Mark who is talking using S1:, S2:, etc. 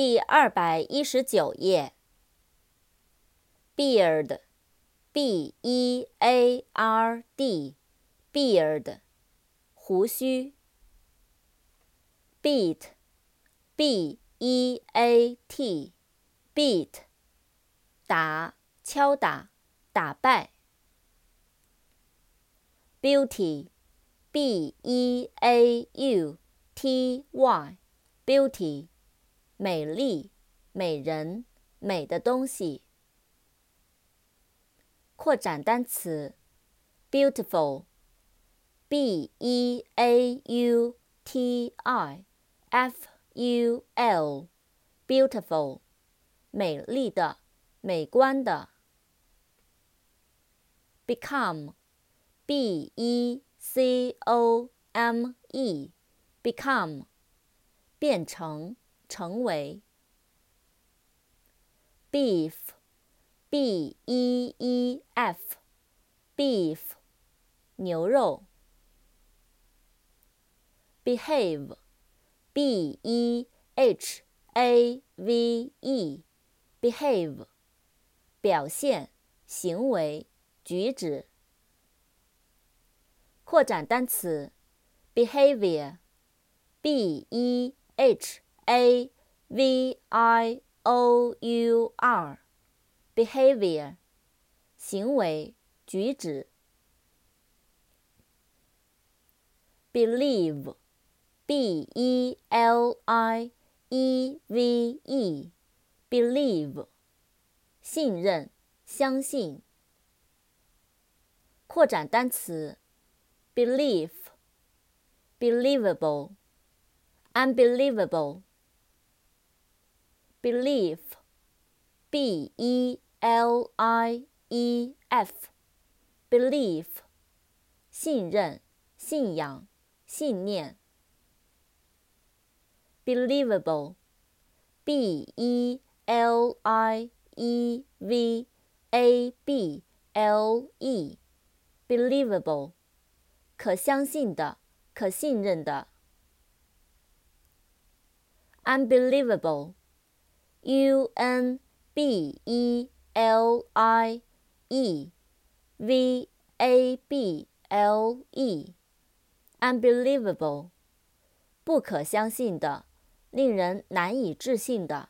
S1: 第二百一十九页。beard，b-e-a-r-d，beard，胡须。beat，b-e-a-t，beat，打，敲打，打败。beauty，b-e-a-u-t-y，beauty。美丽、美人、美的东西。扩展单词，beautiful，b-e-a-u-t-i-f-u-l，beautiful，美丽的、美观的。become，b-e-c-o-m-e，become，变成。成为。beef，b-e-e-f，beef，牛肉。behave，b-e-h-a-v-e，behave，表现、行为、举止。扩展单词，behavior，b-e-h。a v i o u r，behavior，行为举止。believe，b e l i e v e，believe，信任，相信。扩展单词，belief，believable，unbelievable。 belief, b e l i e f, belief，信任、信仰、信念。believable, b e l i e v a b l e, believable，可相信的、可信任的。unbelievable。 U N B E L I E V A B L E，unbelievable，不可相信的，令人难以置信的。